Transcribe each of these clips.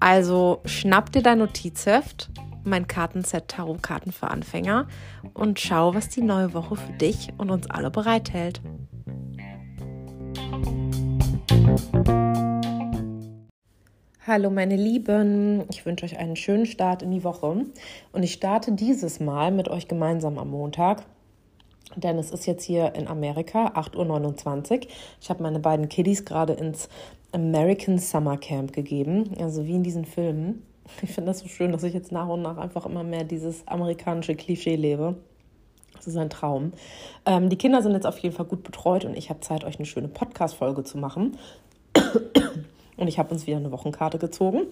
Also schnapp dir dein Notizheft, mein Kartenset Tarotkarten für Anfänger und schau, was die neue Woche für dich und uns alle bereithält. Hallo meine Lieben, ich wünsche euch einen schönen Start in die Woche und ich starte dieses Mal mit euch gemeinsam am Montag denn es ist jetzt hier in Amerika 8.29 Uhr. Ich habe meine beiden Kiddies gerade ins American Summer Camp gegeben, also wie in diesen Filmen. Ich finde das so schön, dass ich jetzt nach und nach einfach immer mehr dieses amerikanische Klischee lebe. Das ist ein Traum. Ähm, die Kinder sind jetzt auf jeden Fall gut betreut und ich habe Zeit, euch eine schöne Podcast-Folge zu machen. Und ich habe uns wieder eine Wochenkarte gezogen.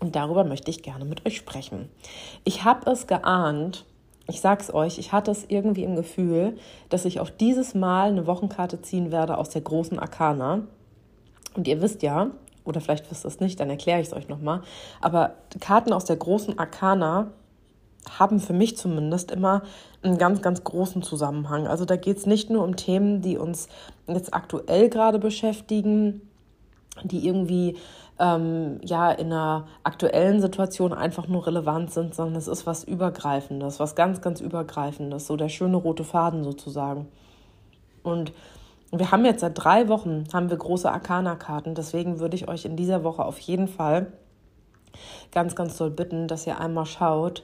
Und darüber möchte ich gerne mit euch sprechen. Ich habe es geahnt, ich sag's euch, ich hatte es irgendwie im Gefühl, dass ich auch dieses Mal eine Wochenkarte ziehen werde aus der großen Arkana. Und ihr wisst ja, oder vielleicht wisst ihr es nicht, dann erkläre ich es euch nochmal. Aber Karten aus der großen Arkana haben für mich zumindest immer einen ganz, ganz großen Zusammenhang. Also da geht es nicht nur um Themen, die uns jetzt aktuell gerade beschäftigen, die irgendwie ähm, ja in einer aktuellen Situation einfach nur relevant sind, sondern es ist was Übergreifendes, was ganz, ganz Übergreifendes, so der schöne rote Faden sozusagen. Und wir haben jetzt seit drei Wochen haben wir große Arcana-Karten, deswegen würde ich euch in dieser Woche auf jeden Fall ganz, ganz doll bitten, dass ihr einmal schaut,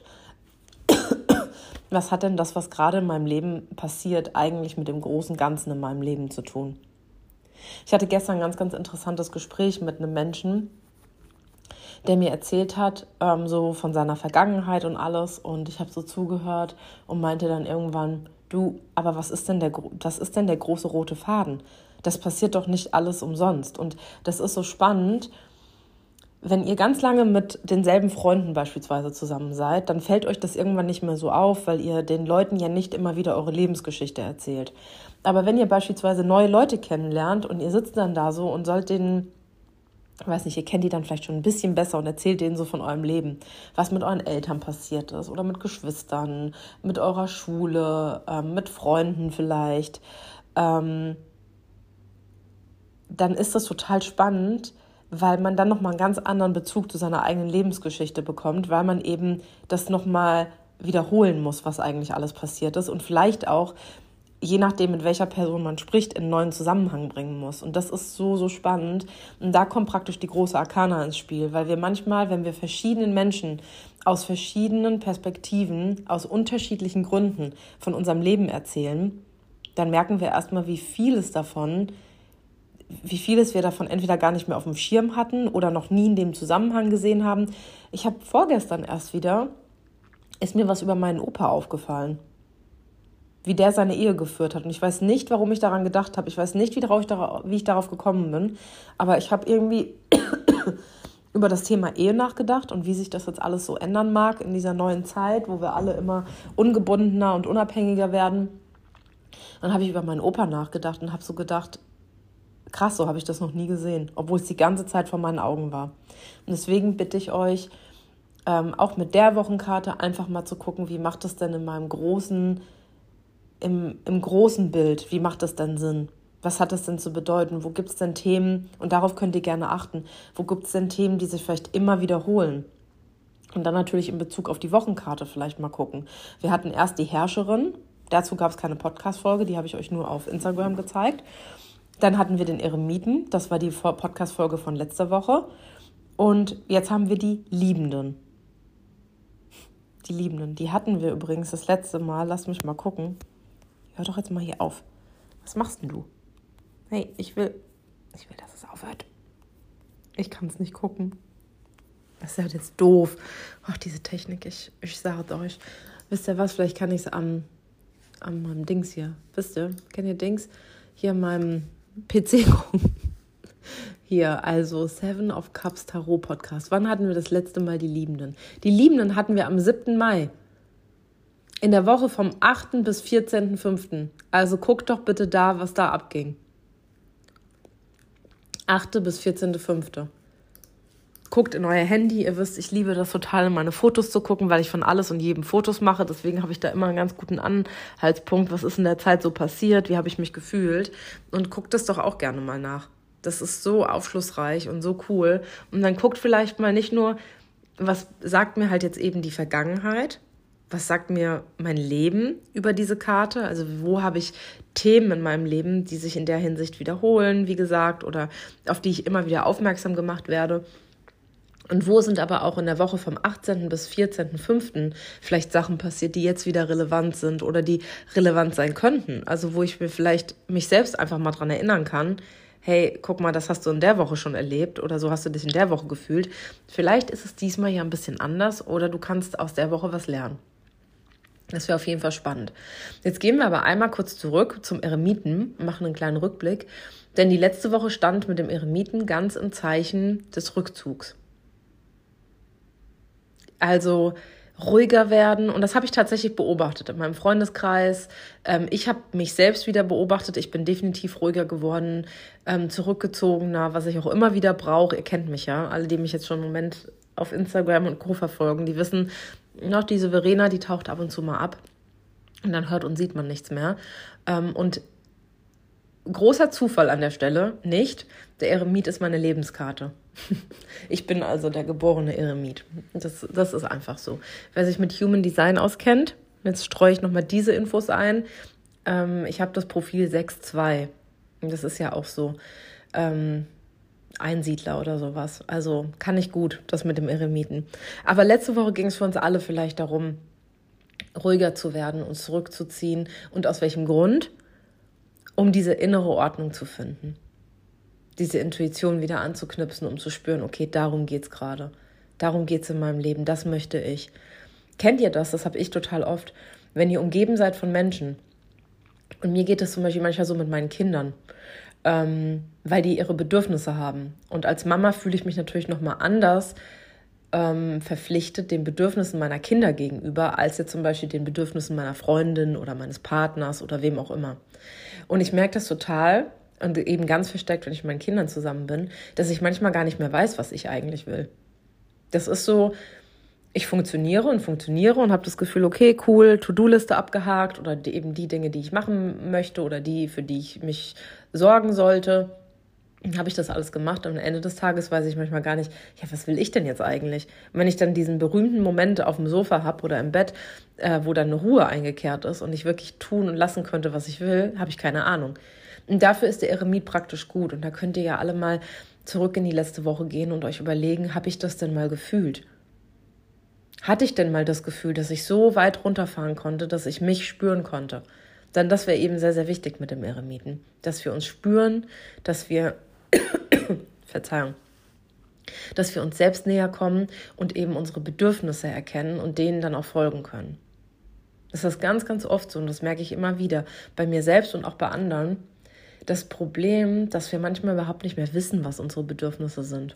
was hat denn das, was gerade in meinem Leben passiert, eigentlich mit dem großen Ganzen in meinem Leben zu tun? Ich hatte gestern ein ganz, ganz interessantes Gespräch mit einem Menschen, der mir erzählt hat, ähm, so von seiner Vergangenheit und alles. Und ich habe so zugehört und meinte dann irgendwann, du, aber was ist denn der, was ist denn der große rote Faden? Das passiert doch nicht alles umsonst. Und das ist so spannend, wenn ihr ganz lange mit denselben Freunden beispielsweise zusammen seid, dann fällt euch das irgendwann nicht mehr so auf, weil ihr den Leuten ja nicht immer wieder eure Lebensgeschichte erzählt. Aber wenn ihr beispielsweise neue Leute kennenlernt und ihr sitzt dann da so und sollt denen, weiß nicht, ihr kennt die dann vielleicht schon ein bisschen besser und erzählt denen so von eurem Leben, was mit euren Eltern passiert ist oder mit Geschwistern, mit eurer Schule, ähm, mit Freunden vielleicht, ähm, dann ist das total spannend, weil man dann nochmal einen ganz anderen Bezug zu seiner eigenen Lebensgeschichte bekommt, weil man eben das nochmal wiederholen muss, was eigentlich alles passiert ist und vielleicht auch je nachdem, mit welcher Person man spricht, in neuen Zusammenhang bringen muss. Und das ist so, so spannend. Und da kommt praktisch die große Arkana ins Spiel, weil wir manchmal, wenn wir verschiedenen Menschen aus verschiedenen Perspektiven, aus unterschiedlichen Gründen von unserem Leben erzählen, dann merken wir erstmal, wie vieles davon, wie vieles wir davon entweder gar nicht mehr auf dem Schirm hatten oder noch nie in dem Zusammenhang gesehen haben. Ich habe vorgestern erst wieder, ist mir was über meinen Opa aufgefallen wie der seine Ehe geführt hat. Und ich weiß nicht, warum ich daran gedacht habe. Ich weiß nicht, wie, ich darauf, wie ich darauf gekommen bin. Aber ich habe irgendwie über das Thema Ehe nachgedacht und wie sich das jetzt alles so ändern mag in dieser neuen Zeit, wo wir alle immer ungebundener und unabhängiger werden. Dann habe ich über meinen Opa nachgedacht und habe so gedacht, krass, so habe ich das noch nie gesehen, obwohl es die ganze Zeit vor meinen Augen war. Und deswegen bitte ich euch, ähm, auch mit der Wochenkarte einfach mal zu gucken, wie macht das denn in meinem großen im, im großen Bild, wie macht das denn Sinn? Was hat das denn zu bedeuten? Wo gibt es denn Themen, und darauf könnt ihr gerne achten, wo gibt es denn Themen, die sich vielleicht immer wiederholen? Und dann natürlich in Bezug auf die Wochenkarte vielleicht mal gucken. Wir hatten erst die Herrscherin, dazu gab es keine Podcast-Folge, die habe ich euch nur auf Instagram gezeigt. Dann hatten wir den Eremiten, das war die Podcast-Folge von letzter Woche. Und jetzt haben wir die Liebenden. Die Liebenden, die hatten wir übrigens das letzte Mal, lass mich mal gucken. Hör doch jetzt mal hier auf. Was machst denn du? Hey, ich will, ich will, dass es aufhört. Ich kann es nicht gucken. Das ist ja jetzt doof. Ach, diese Technik, ich, ich sage euch. Wisst ihr was? Vielleicht kann ich es am, an meinem Dings hier. Wisst ihr? Kennt ihr Dings? Hier an meinem PC gucken. Hier, also Seven of Cups Tarot Podcast. Wann hatten wir das letzte Mal die Liebenden? Die Liebenden hatten wir am 7. Mai. In der Woche vom 8. bis 14.05. Also guckt doch bitte da, was da abging. 8. bis 14.05. Guckt in euer Handy. Ihr wisst, ich liebe das total, in meine Fotos zu gucken, weil ich von alles und jedem Fotos mache. Deswegen habe ich da immer einen ganz guten Anhaltspunkt. Was ist in der Zeit so passiert? Wie habe ich mich gefühlt? Und guckt das doch auch gerne mal nach. Das ist so aufschlussreich und so cool. Und dann guckt vielleicht mal nicht nur, was sagt mir halt jetzt eben die Vergangenheit, was sagt mir mein Leben über diese Karte? Also wo habe ich Themen in meinem Leben, die sich in der Hinsicht wiederholen, wie gesagt, oder auf die ich immer wieder aufmerksam gemacht werde? Und wo sind aber auch in der Woche vom 18. bis 14.05. vielleicht Sachen passiert, die jetzt wieder relevant sind oder die relevant sein könnten? Also wo ich mir vielleicht mich selbst einfach mal dran erinnern kann, hey, guck mal, das hast du in der Woche schon erlebt oder so hast du dich in der Woche gefühlt. Vielleicht ist es diesmal ja ein bisschen anders oder du kannst aus der Woche was lernen. Das wäre auf jeden Fall spannend. Jetzt gehen wir aber einmal kurz zurück zum Eremiten, machen einen kleinen Rückblick, denn die letzte Woche stand mit dem Eremiten ganz im Zeichen des Rückzugs. Also ruhiger werden und das habe ich tatsächlich beobachtet in meinem Freundeskreis. Ähm, ich habe mich selbst wieder beobachtet. Ich bin definitiv ruhiger geworden, ähm, zurückgezogener, was ich auch immer wieder brauche. Ihr kennt mich ja, alle, die mich jetzt schon im Moment auf Instagram und Co. verfolgen, die wissen, noch diese Verena, die taucht ab und zu mal ab und dann hört und sieht man nichts mehr. Ähm, und großer Zufall an der Stelle, nicht. Der Eremit ist meine Lebenskarte. Ich bin also der geborene Eremit. Das, das ist einfach so. Wer sich mit Human Design auskennt, jetzt streue ich nochmal diese Infos ein. Ähm, ich habe das Profil 6.2. Das ist ja auch so. Ähm, Einsiedler oder sowas. Also kann ich gut, das mit dem Eremiten. Aber letzte Woche ging es für uns alle vielleicht darum, ruhiger zu werden, uns zurückzuziehen. Und aus welchem Grund? Um diese innere Ordnung zu finden. Diese Intuition wieder anzuknipsen, um zu spüren, okay, darum geht es gerade. Darum geht es in meinem Leben, das möchte ich. Kennt ihr das? Das habe ich total oft. Wenn ihr umgeben seid von Menschen, und mir geht es zum Beispiel manchmal so mit meinen Kindern, ähm, weil die ihre Bedürfnisse haben. Und als Mama fühle ich mich natürlich nochmal anders ähm, verpflichtet den Bedürfnissen meiner Kinder gegenüber, als jetzt zum Beispiel den Bedürfnissen meiner Freundin oder meines Partners oder wem auch immer. Und ich merke das total und eben ganz versteckt, wenn ich mit meinen Kindern zusammen bin, dass ich manchmal gar nicht mehr weiß, was ich eigentlich will. Das ist so, ich funktioniere und funktioniere und habe das Gefühl, okay, cool, To-Do-Liste abgehakt oder eben die Dinge, die ich machen möchte oder die, für die ich mich sorgen sollte, habe ich das alles gemacht und am Ende des Tages weiß ich manchmal gar nicht, ja, was will ich denn jetzt eigentlich? Und wenn ich dann diesen berühmten Moment auf dem Sofa habe oder im Bett, äh, wo dann eine Ruhe eingekehrt ist und ich wirklich tun und lassen könnte, was ich will, habe ich keine Ahnung. Und dafür ist der Eremit praktisch gut und da könnt ihr ja alle mal zurück in die letzte Woche gehen und euch überlegen, habe ich das denn mal gefühlt? Hatte ich denn mal das Gefühl, dass ich so weit runterfahren konnte, dass ich mich spüren konnte? Dann das wäre eben sehr, sehr wichtig mit dem Eremiten, dass wir uns spüren, dass wir, Verzeihung, dass wir uns selbst näher kommen und eben unsere Bedürfnisse erkennen und denen dann auch folgen können. Das ist ganz, ganz oft so und das merke ich immer wieder bei mir selbst und auch bei anderen. Das Problem, dass wir manchmal überhaupt nicht mehr wissen, was unsere Bedürfnisse sind.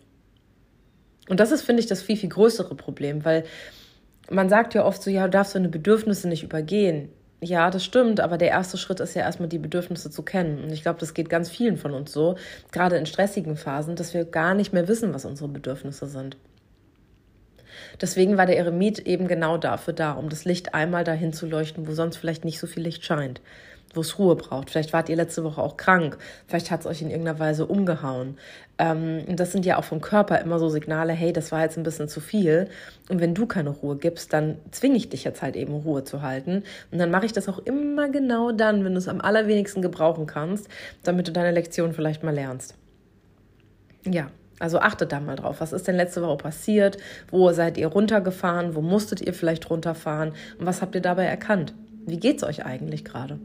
Und das ist, finde ich, das viel, viel größere Problem, weil man sagt ja oft so, ja, du darfst deine Bedürfnisse nicht übergehen. Ja, das stimmt, aber der erste Schritt ist ja erstmal die Bedürfnisse zu kennen. Und ich glaube, das geht ganz vielen von uns so, gerade in stressigen Phasen, dass wir gar nicht mehr wissen, was unsere Bedürfnisse sind. Deswegen war der Eremit eben genau dafür da, um das Licht einmal dahin zu leuchten, wo sonst vielleicht nicht so viel Licht scheint wo es Ruhe braucht. Vielleicht wart ihr letzte Woche auch krank. Vielleicht hat es euch in irgendeiner Weise umgehauen. Ähm, das sind ja auch vom Körper immer so Signale, hey, das war jetzt ein bisschen zu viel. Und wenn du keine Ruhe gibst, dann zwinge ich dich jetzt halt eben Ruhe zu halten. Und dann mache ich das auch immer genau dann, wenn du es am allerwenigsten gebrauchen kannst, damit du deine Lektion vielleicht mal lernst. Ja, also achtet da mal drauf. Was ist denn letzte Woche passiert? Wo seid ihr runtergefahren? Wo musstet ihr vielleicht runterfahren? Und was habt ihr dabei erkannt? Wie geht es euch eigentlich gerade?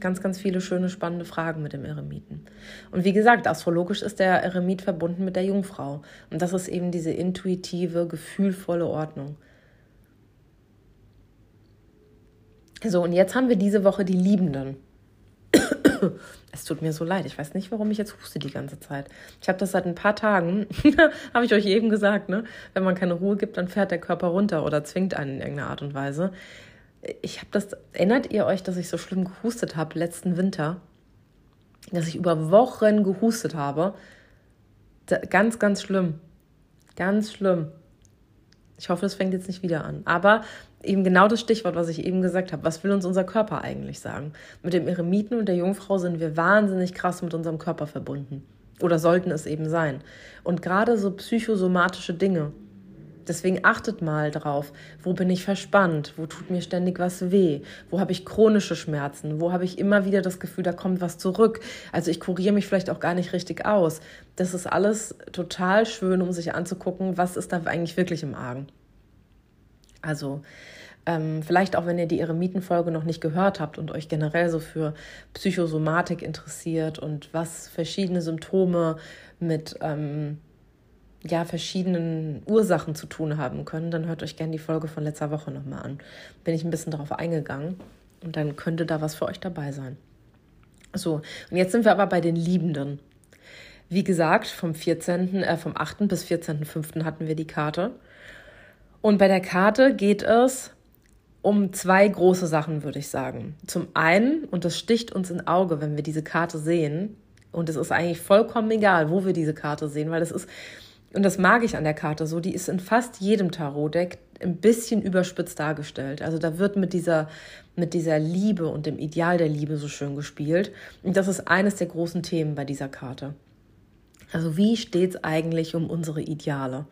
ganz, ganz viele schöne, spannende Fragen mit dem Eremiten. Und wie gesagt, astrologisch ist der Eremit verbunden mit der Jungfrau. Und das ist eben diese intuitive, gefühlvolle Ordnung. So, und jetzt haben wir diese Woche die Liebenden. Es tut mir so leid. Ich weiß nicht, warum ich jetzt huste die ganze Zeit. Ich habe das seit ein paar Tagen, habe ich euch eben gesagt, ne? Wenn man keine Ruhe gibt, dann fährt der Körper runter oder zwingt einen in irgendeiner Art und Weise. Ich habe das, erinnert ihr euch, dass ich so schlimm gehustet habe letzten Winter? Dass ich über Wochen gehustet habe. Ganz, ganz schlimm. Ganz schlimm. Ich hoffe, das fängt jetzt nicht wieder an. Aber eben genau das Stichwort, was ich eben gesagt habe. Was will uns unser Körper eigentlich sagen? Mit dem Eremiten und der Jungfrau sind wir wahnsinnig krass mit unserem Körper verbunden. Oder sollten es eben sein. Und gerade so psychosomatische Dinge. Deswegen achtet mal drauf, wo bin ich verspannt, wo tut mir ständig was weh, wo habe ich chronische Schmerzen, wo habe ich immer wieder das Gefühl, da kommt was zurück. Also ich kuriere mich vielleicht auch gar nicht richtig aus. Das ist alles total schön, um sich anzugucken, was ist da eigentlich wirklich im Argen. Also ähm, vielleicht auch, wenn ihr die Eremitenfolge noch nicht gehört habt und euch generell so für Psychosomatik interessiert und was verschiedene Symptome mit ähm, ja, verschiedenen Ursachen zu tun haben können, dann hört euch gerne die Folge von letzter Woche nochmal an. Bin ich ein bisschen darauf eingegangen und dann könnte da was für euch dabei sein. So, und jetzt sind wir aber bei den Liebenden. Wie gesagt, vom 14., äh, vom 8. bis 14.5. hatten wir die Karte. Und bei der Karte geht es um zwei große Sachen, würde ich sagen. Zum einen, und das sticht uns ins Auge, wenn wir diese Karte sehen, und es ist eigentlich vollkommen egal, wo wir diese Karte sehen, weil das ist, und das mag ich an der Karte so, die ist in fast jedem Tarot-Deck ein bisschen überspitzt dargestellt. Also da wird mit dieser, mit dieser Liebe und dem Ideal der Liebe so schön gespielt. Und das ist eines der großen Themen bei dieser Karte. Also wie steht es eigentlich um unsere Ideale?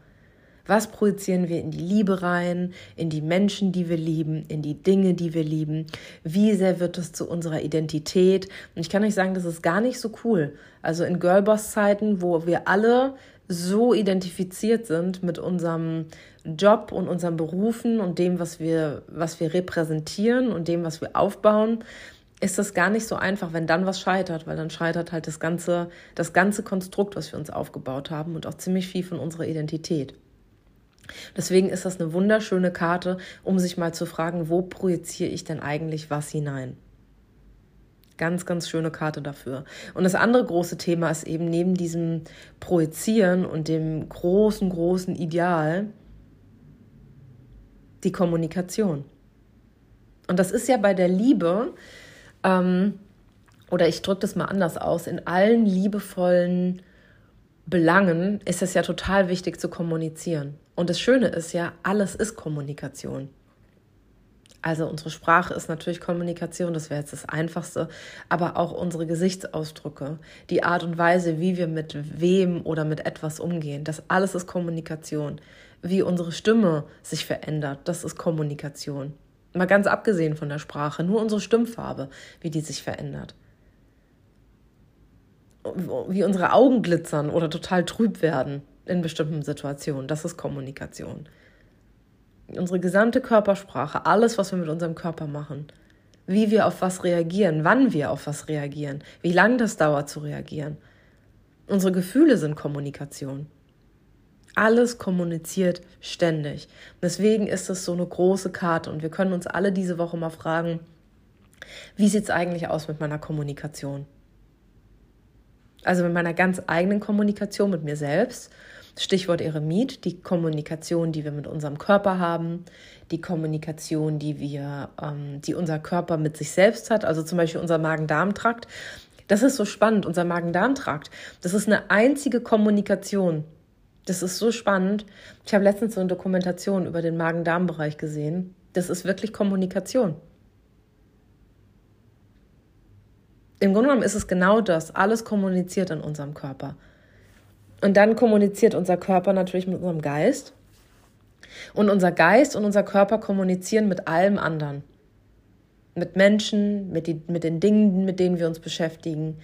Was projizieren wir in die Liebe rein, in die Menschen, die wir lieben, in die Dinge, die wir lieben? Wie sehr wird es zu unserer Identität? Und ich kann euch sagen, das ist gar nicht so cool. Also in Girlboss-Zeiten, wo wir alle so identifiziert sind mit unserem Job und unseren Berufen und dem, was wir, was wir repräsentieren und dem, was wir aufbauen, ist das gar nicht so einfach, wenn dann was scheitert, weil dann scheitert halt das ganze, das ganze Konstrukt, was wir uns aufgebaut haben und auch ziemlich viel von unserer Identität. Deswegen ist das eine wunderschöne Karte, um sich mal zu fragen, wo projiziere ich denn eigentlich was hinein? Ganz, ganz schöne Karte dafür. Und das andere große Thema ist eben neben diesem Projizieren und dem großen, großen Ideal die Kommunikation. Und das ist ja bei der Liebe, ähm, oder ich drücke das mal anders aus, in allen liebevollen Belangen ist es ja total wichtig zu kommunizieren. Und das Schöne ist ja, alles ist Kommunikation. Also unsere Sprache ist natürlich Kommunikation, das wäre jetzt das Einfachste, aber auch unsere Gesichtsausdrücke, die Art und Weise, wie wir mit wem oder mit etwas umgehen, das alles ist Kommunikation. Wie unsere Stimme sich verändert, das ist Kommunikation. Mal ganz abgesehen von der Sprache, nur unsere Stimmfarbe, wie die sich verändert wie unsere Augen glitzern oder total trüb werden in bestimmten Situationen. Das ist Kommunikation. Unsere gesamte Körpersprache, alles, was wir mit unserem Körper machen, wie wir auf was reagieren, wann wir auf was reagieren, wie lange das dauert zu reagieren. Unsere Gefühle sind Kommunikation. Alles kommuniziert ständig. Deswegen ist es so eine große Karte und wir können uns alle diese Woche mal fragen, wie sieht es eigentlich aus mit meiner Kommunikation? Also mit meiner ganz eigenen Kommunikation mit mir selbst. Stichwort Eremit, die Kommunikation, die wir mit unserem Körper haben, die Kommunikation, die wir, ähm, die unser Körper mit sich selbst hat, also zum Beispiel unser Magen-Darm-Trakt. Das ist so spannend, unser Magen-Darm-Trakt. Das ist eine einzige Kommunikation. Das ist so spannend. Ich habe letztens so eine Dokumentation über den Magen-Darm-Bereich gesehen. Das ist wirklich Kommunikation. Im Grunde genommen ist es genau das. Alles kommuniziert in unserem Körper. Und dann kommuniziert unser Körper natürlich mit unserem Geist. Und unser Geist und unser Körper kommunizieren mit allem anderen. Mit Menschen, mit, die, mit den Dingen, mit denen wir uns beschäftigen.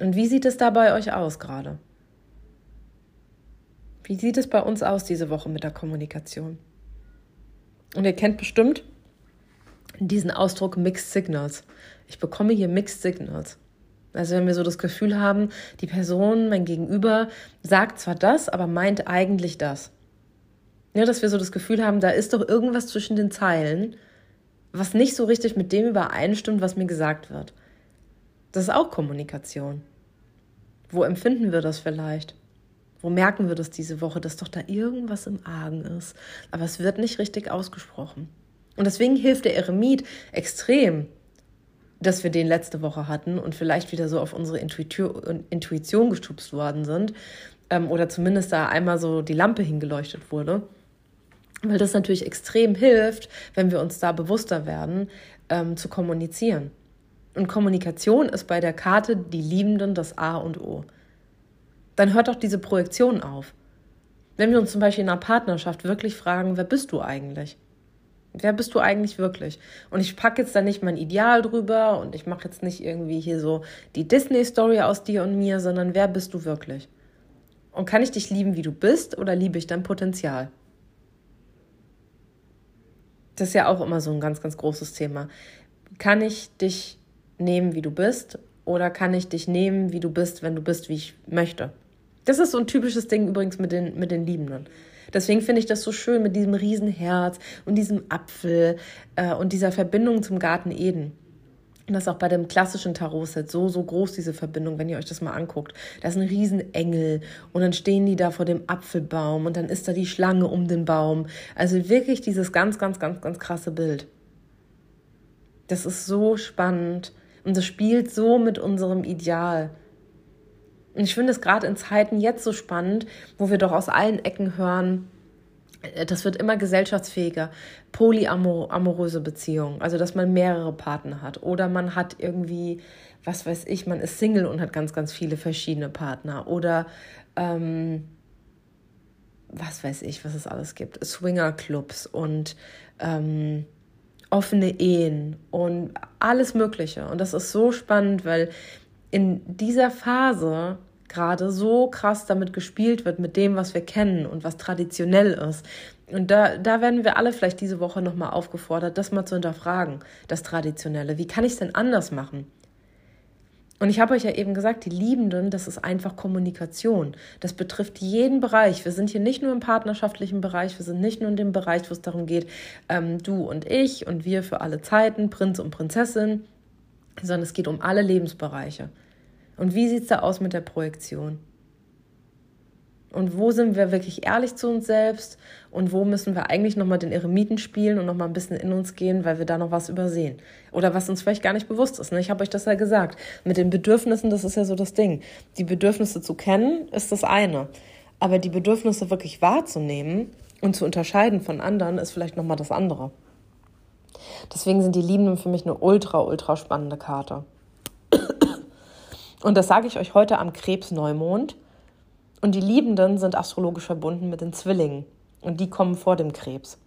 Und wie sieht es da bei euch aus gerade? Wie sieht es bei uns aus diese Woche mit der Kommunikation? Und ihr kennt bestimmt diesen Ausdruck Mixed Signals. Ich bekomme hier Mixed Signals. Also wenn wir so das Gefühl haben, die Person, mein Gegenüber, sagt zwar das, aber meint eigentlich das. Ja, dass wir so das Gefühl haben, da ist doch irgendwas zwischen den Zeilen, was nicht so richtig mit dem übereinstimmt, was mir gesagt wird. Das ist auch Kommunikation. Wo empfinden wir das vielleicht? Wo merken wir das diese Woche, dass doch da irgendwas im Argen ist? Aber es wird nicht richtig ausgesprochen. Und deswegen hilft der Eremit extrem, dass wir den letzte Woche hatten und vielleicht wieder so auf unsere Intuition gestupst worden sind ähm, oder zumindest da einmal so die Lampe hingeleuchtet wurde. Weil das natürlich extrem hilft, wenn wir uns da bewusster werden, ähm, zu kommunizieren. Und Kommunikation ist bei der Karte die Liebenden das A und O. Dann hört doch diese Projektion auf. Wenn wir uns zum Beispiel in einer Partnerschaft wirklich fragen, wer bist du eigentlich? Wer bist du eigentlich wirklich? Und ich packe jetzt da nicht mein Ideal drüber und ich mache jetzt nicht irgendwie hier so die Disney-Story aus dir und mir, sondern wer bist du wirklich? Und kann ich dich lieben, wie du bist, oder liebe ich dein Potenzial? Das ist ja auch immer so ein ganz, ganz großes Thema. Kann ich dich nehmen, wie du bist, oder kann ich dich nehmen, wie du bist, wenn du bist, wie ich möchte? Das ist so ein typisches Ding übrigens mit den, mit den Liebenden. Deswegen finde ich das so schön mit diesem Riesenherz und diesem Apfel äh, und dieser Verbindung zum Garten Eden. Und das ist auch bei dem klassischen Tarot-Set so, so groß, diese Verbindung, wenn ihr euch das mal anguckt. Da ist ein Riesenengel und dann stehen die da vor dem Apfelbaum und dann ist da die Schlange um den Baum. Also wirklich dieses ganz, ganz, ganz, ganz krasse Bild. Das ist so spannend und das spielt so mit unserem Ideal. Und ich finde es gerade in Zeiten jetzt so spannend, wo wir doch aus allen Ecken hören, äh, das wird immer gesellschaftsfähiger. Polyamoröse Beziehungen, also dass man mehrere Partner hat. Oder man hat irgendwie, was weiß ich, man ist Single und hat ganz, ganz viele verschiedene Partner. Oder ähm, was weiß ich, was es alles gibt. Swingerclubs und ähm, offene Ehen und alles Mögliche. Und das ist so spannend, weil in dieser Phase gerade so krass damit gespielt wird, mit dem, was wir kennen und was traditionell ist. Und da, da werden wir alle vielleicht diese Woche nochmal aufgefordert, das mal zu hinterfragen, das Traditionelle. Wie kann ich es denn anders machen? Und ich habe euch ja eben gesagt, die Liebenden, das ist einfach Kommunikation. Das betrifft jeden Bereich. Wir sind hier nicht nur im partnerschaftlichen Bereich, wir sind nicht nur in dem Bereich, wo es darum geht, ähm, du und ich und wir für alle Zeiten, Prinz und Prinzessin, sondern es geht um alle Lebensbereiche. Und wie sieht es da aus mit der Projektion? Und wo sind wir wirklich ehrlich zu uns selbst? Und wo müssen wir eigentlich nochmal den Eremiten spielen und nochmal ein bisschen in uns gehen, weil wir da noch was übersehen? Oder was uns vielleicht gar nicht bewusst ist. Ne? Ich habe euch das ja gesagt. Mit den Bedürfnissen, das ist ja so das Ding. Die Bedürfnisse zu kennen, ist das eine. Aber die Bedürfnisse wirklich wahrzunehmen und zu unterscheiden von anderen, ist vielleicht nochmal das andere. Deswegen sind die Liebenden für mich eine ultra, ultra spannende Karte. Und das sage ich euch heute am Krebsneumond. Und die Liebenden sind astrologisch verbunden mit den Zwillingen. Und die kommen vor dem Krebs.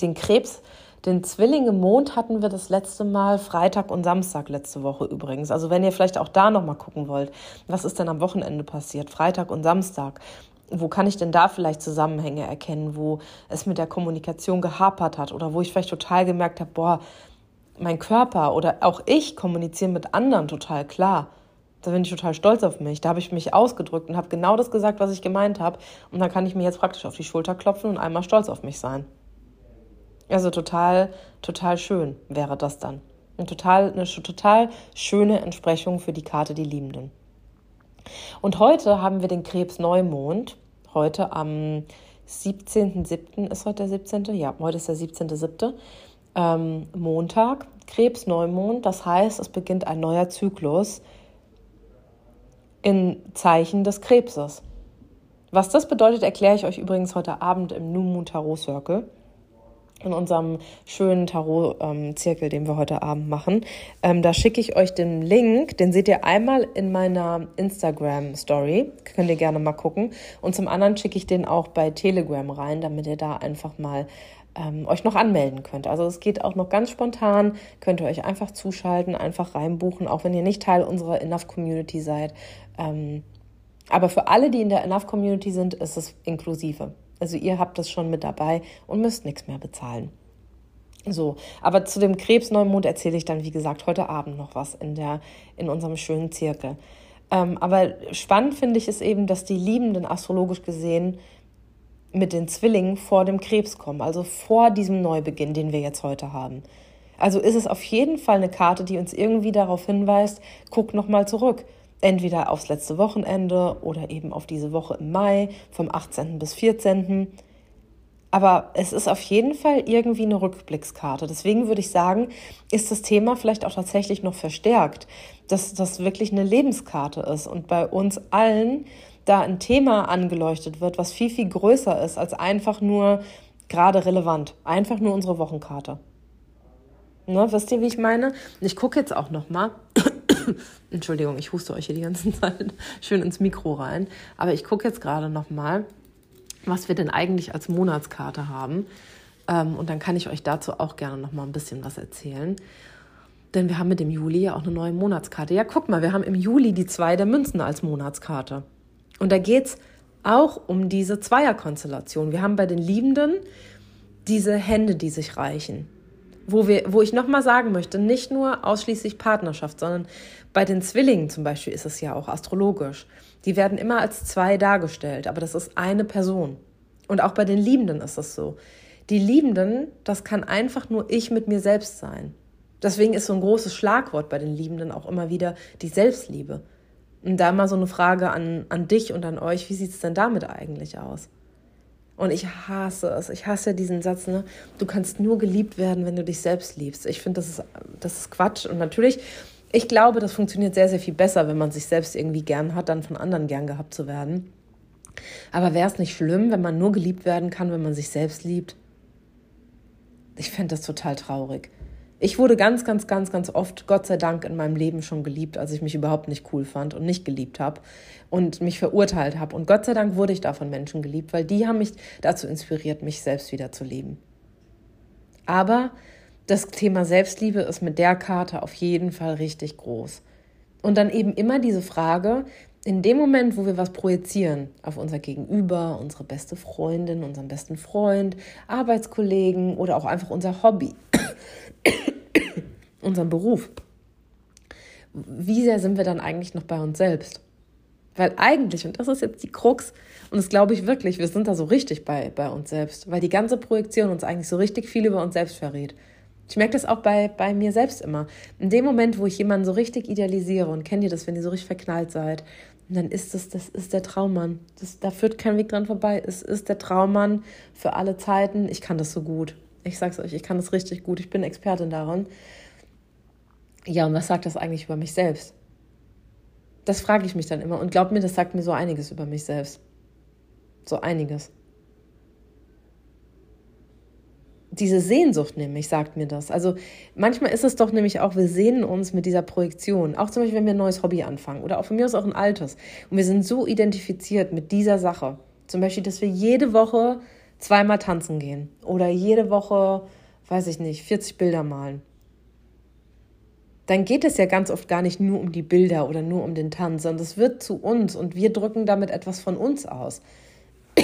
Den Krebs, den Zwillinge Mond hatten wir das letzte Mal Freitag und Samstag letzte Woche übrigens. Also wenn ihr vielleicht auch da nochmal gucken wollt, was ist denn am Wochenende passiert? Freitag und Samstag. Wo kann ich denn da vielleicht Zusammenhänge erkennen, wo es mit der Kommunikation gehapert hat oder wo ich vielleicht total gemerkt habe, boah, mein Körper oder auch ich kommunizieren mit anderen total klar. Da bin ich total stolz auf mich. Da habe ich mich ausgedrückt und habe genau das gesagt, was ich gemeint habe. Und dann kann ich mir jetzt praktisch auf die Schulter klopfen und einmal stolz auf mich sein. Also total, total schön wäre das dann. Eine total, eine total schöne Entsprechung für die Karte Die Liebenden. Und heute haben wir den Krebs Neumond. Heute am 17.07. ist heute der 17. Ja, heute ist der 17.07. Ähm, Montag. Krebs Neumond, das heißt, es beginnt ein neuer Zyklus in Zeichen des Krebses. Was das bedeutet, erkläre ich euch übrigens heute Abend im New Moon Tarot Circle. In unserem schönen Tarot-Zirkel, den wir heute Abend machen. Ähm, da schicke ich euch den Link, den seht ihr einmal in meiner Instagram-Story. Könnt ihr gerne mal gucken. Und zum anderen schicke ich den auch bei Telegram rein, damit ihr da einfach mal ähm, euch noch anmelden könnt. Also es geht auch noch ganz spontan, könnt ihr euch einfach zuschalten, einfach reinbuchen, auch wenn ihr nicht Teil unserer Enough Community seid. Ähm, aber für alle, die in der Enough Community sind, ist es inklusive. Also ihr habt das schon mit dabei und müsst nichts mehr bezahlen. So, aber zu dem Krebsneumond erzähle ich dann, wie gesagt, heute Abend noch was in, der, in unserem schönen Zirkel. Ähm, aber spannend finde ich es eben, dass die Liebenden astrologisch gesehen mit den Zwillingen vor dem Krebs kommen, also vor diesem Neubeginn, den wir jetzt heute haben. Also ist es auf jeden Fall eine Karte, die uns irgendwie darauf hinweist, guck nochmal zurück. Entweder aufs letzte Wochenende oder eben auf diese Woche im Mai vom 18. bis 14. Aber es ist auf jeden Fall irgendwie eine Rückblickskarte. Deswegen würde ich sagen, ist das Thema vielleicht auch tatsächlich noch verstärkt, dass das wirklich eine Lebenskarte ist und bei uns allen da ein Thema angeleuchtet wird, was viel, viel größer ist als einfach nur gerade relevant. Einfach nur unsere Wochenkarte. Ne, wisst ihr, wie ich meine? Ich gucke jetzt auch noch mal. Entschuldigung, ich huste euch hier die ganze Zeit schön ins Mikro rein. Aber ich gucke jetzt gerade noch mal was wir denn eigentlich als Monatskarte haben. Ähm, und dann kann ich euch dazu auch gerne noch mal ein bisschen was erzählen. Denn wir haben mit dem Juli ja auch eine neue Monatskarte. Ja, guck mal, wir haben im Juli die zwei der Münzen als Monatskarte. Und da geht es auch um diese Zweierkonstellation. Wir haben bei den Liebenden diese Hände, die sich reichen. Wo, wir, wo ich nochmal sagen möchte, nicht nur ausschließlich Partnerschaft, sondern bei den Zwillingen zum Beispiel ist es ja auch astrologisch. Die werden immer als zwei dargestellt, aber das ist eine Person. Und auch bei den Liebenden ist das so. Die Liebenden, das kann einfach nur ich mit mir selbst sein. Deswegen ist so ein großes Schlagwort bei den Liebenden auch immer wieder die Selbstliebe. Und da mal so eine Frage an, an dich und an euch, wie sieht es denn damit eigentlich aus? Und ich hasse es. Ich hasse diesen Satz, ne? Du kannst nur geliebt werden, wenn du dich selbst liebst. Ich finde, das ist, das ist Quatsch. Und natürlich ich glaube, das funktioniert sehr, sehr viel besser, wenn man sich selbst irgendwie gern hat, dann von anderen gern gehabt zu werden. Aber wäre es nicht schlimm, wenn man nur geliebt werden kann, wenn man sich selbst liebt? Ich fände das total traurig. Ich wurde ganz, ganz, ganz, ganz oft, Gott sei Dank, in meinem Leben schon geliebt, als ich mich überhaupt nicht cool fand und nicht geliebt habe und mich verurteilt habe. Und Gott sei Dank wurde ich da von Menschen geliebt, weil die haben mich dazu inspiriert, mich selbst wieder zu lieben. Aber das Thema Selbstliebe ist mit der Karte auf jeden Fall richtig groß. Und dann eben immer diese Frage, in dem Moment, wo wir was projizieren auf unser Gegenüber, unsere beste Freundin, unseren besten Freund, Arbeitskollegen oder auch einfach unser Hobby, unseren Beruf, wie sehr sind wir dann eigentlich noch bei uns selbst? Weil eigentlich, und das ist jetzt die Krux, und das glaube ich wirklich, wir sind da so richtig bei, bei uns selbst, weil die ganze Projektion uns eigentlich so richtig viel über uns selbst verrät. Ich merke das auch bei, bei mir selbst immer. In dem Moment, wo ich jemanden so richtig idealisiere und kennt ihr das, wenn ihr so richtig verknallt seid, dann ist das, das ist der Traummann. Das, da führt kein Weg dran vorbei. Es ist der Traummann für alle Zeiten. Ich kann das so gut. Ich sag's euch, ich kann das richtig gut. Ich bin Expertin daran. Ja, und was sagt das eigentlich über mich selbst? Das frage ich mich dann immer. Und glaubt mir, das sagt mir so einiges über mich selbst. So einiges. diese Sehnsucht nämlich sagt mir das. Also manchmal ist es doch nämlich auch, wir sehnen uns mit dieser Projektion. Auch zum Beispiel, wenn wir ein neues Hobby anfangen oder auch von mir aus auch ein altes. Und wir sind so identifiziert mit dieser Sache. Zum Beispiel, dass wir jede Woche zweimal tanzen gehen oder jede Woche, weiß ich nicht, 40 Bilder malen. Dann geht es ja ganz oft gar nicht nur um die Bilder oder nur um den Tanz, sondern es wird zu uns und wir drücken damit etwas von uns aus.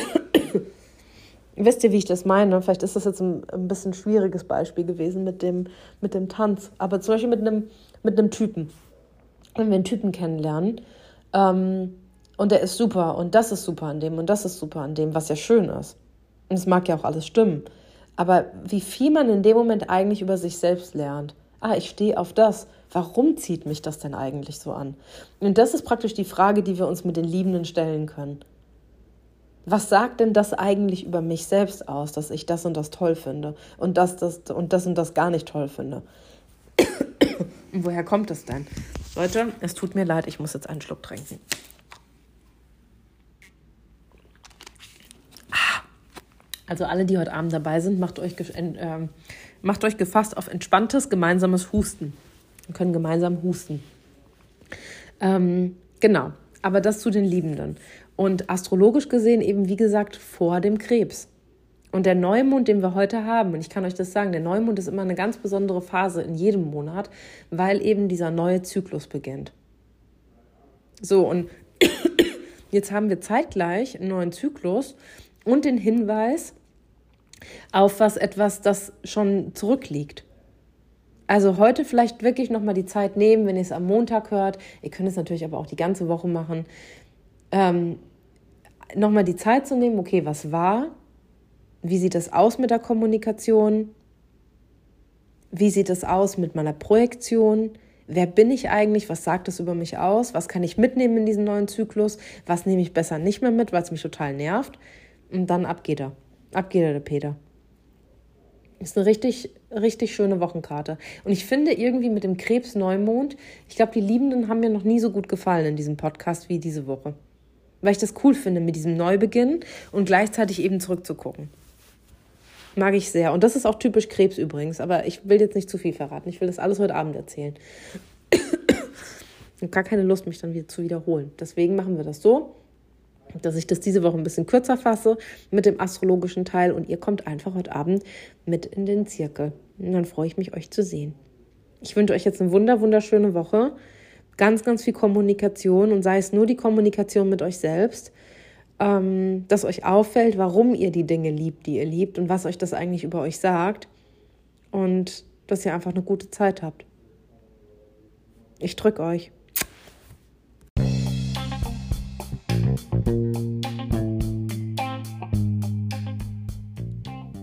Wisst ihr, wie ich das meine? Vielleicht ist das jetzt ein, ein bisschen schwieriges Beispiel gewesen mit dem, mit dem Tanz. Aber zum Beispiel mit einem, mit einem Typen. Wenn wir einen Typen kennenlernen ähm, und der ist super und das ist super an dem und das ist super an dem, was ja schön ist. Und es mag ja auch alles stimmen. Aber wie viel man in dem Moment eigentlich über sich selbst lernt. Ah, ich stehe auf das. Warum zieht mich das denn eigentlich so an? Und das ist praktisch die Frage, die wir uns mit den Liebenden stellen können was sagt denn das eigentlich über mich selbst aus, dass ich das und das toll finde und das, das und das und das gar nicht toll finde? und woher kommt es denn? Leute, es tut mir leid, ich muss jetzt einen Schluck trinken. Also alle, die heute Abend dabei sind, macht euch, äh, macht euch gefasst auf entspanntes gemeinsames Husten. Wir können gemeinsam husten. Ähm, genau, aber das zu den Liebenden. Und astrologisch gesehen eben, wie gesagt, vor dem Krebs. Und der Neumond, den wir heute haben, und ich kann euch das sagen, der Neumond ist immer eine ganz besondere Phase in jedem Monat, weil eben dieser neue Zyklus beginnt. So, und jetzt haben wir zeitgleich einen neuen Zyklus und den Hinweis auf was etwas, das schon zurückliegt. Also heute vielleicht wirklich nochmal die Zeit nehmen, wenn ihr es am Montag hört. Ihr könnt es natürlich aber auch die ganze Woche machen. Ähm, nochmal die Zeit zu nehmen, okay, was war? Wie sieht das aus mit der Kommunikation? wie sieht es aus mit meiner Projektion? Wer bin ich eigentlich? Was sagt es über mich aus? Was kann ich mitnehmen in diesen neuen Zyklus? Was nehme ich besser nicht mehr mit, weil es mich total nervt? Und dann ab geht er. Ab geht er, der Peter. Ist eine richtig, richtig schöne Wochenkarte. Und ich finde irgendwie mit dem Krebs-Neumond, ich glaube, die Liebenden haben mir noch nie so gut gefallen in diesem Podcast wie diese Woche. Weil ich das cool finde, mit diesem Neubeginn und gleichzeitig eben zurückzugucken. Mag ich sehr. Und das ist auch typisch Krebs übrigens. Aber ich will jetzt nicht zu viel verraten. Ich will das alles heute Abend erzählen. ich habe gar keine Lust, mich dann wieder zu wiederholen. Deswegen machen wir das so dass ich das diese Woche ein bisschen kürzer fasse mit dem astrologischen Teil und ihr kommt einfach heute Abend mit in den Zirkel. Und dann freue ich mich, euch zu sehen. Ich wünsche euch jetzt eine wunder, wunderschöne Woche. Ganz, ganz viel Kommunikation und sei es nur die Kommunikation mit euch selbst, ähm, dass euch auffällt, warum ihr die Dinge liebt, die ihr liebt und was euch das eigentlich über euch sagt. Und dass ihr einfach eine gute Zeit habt. Ich drücke euch.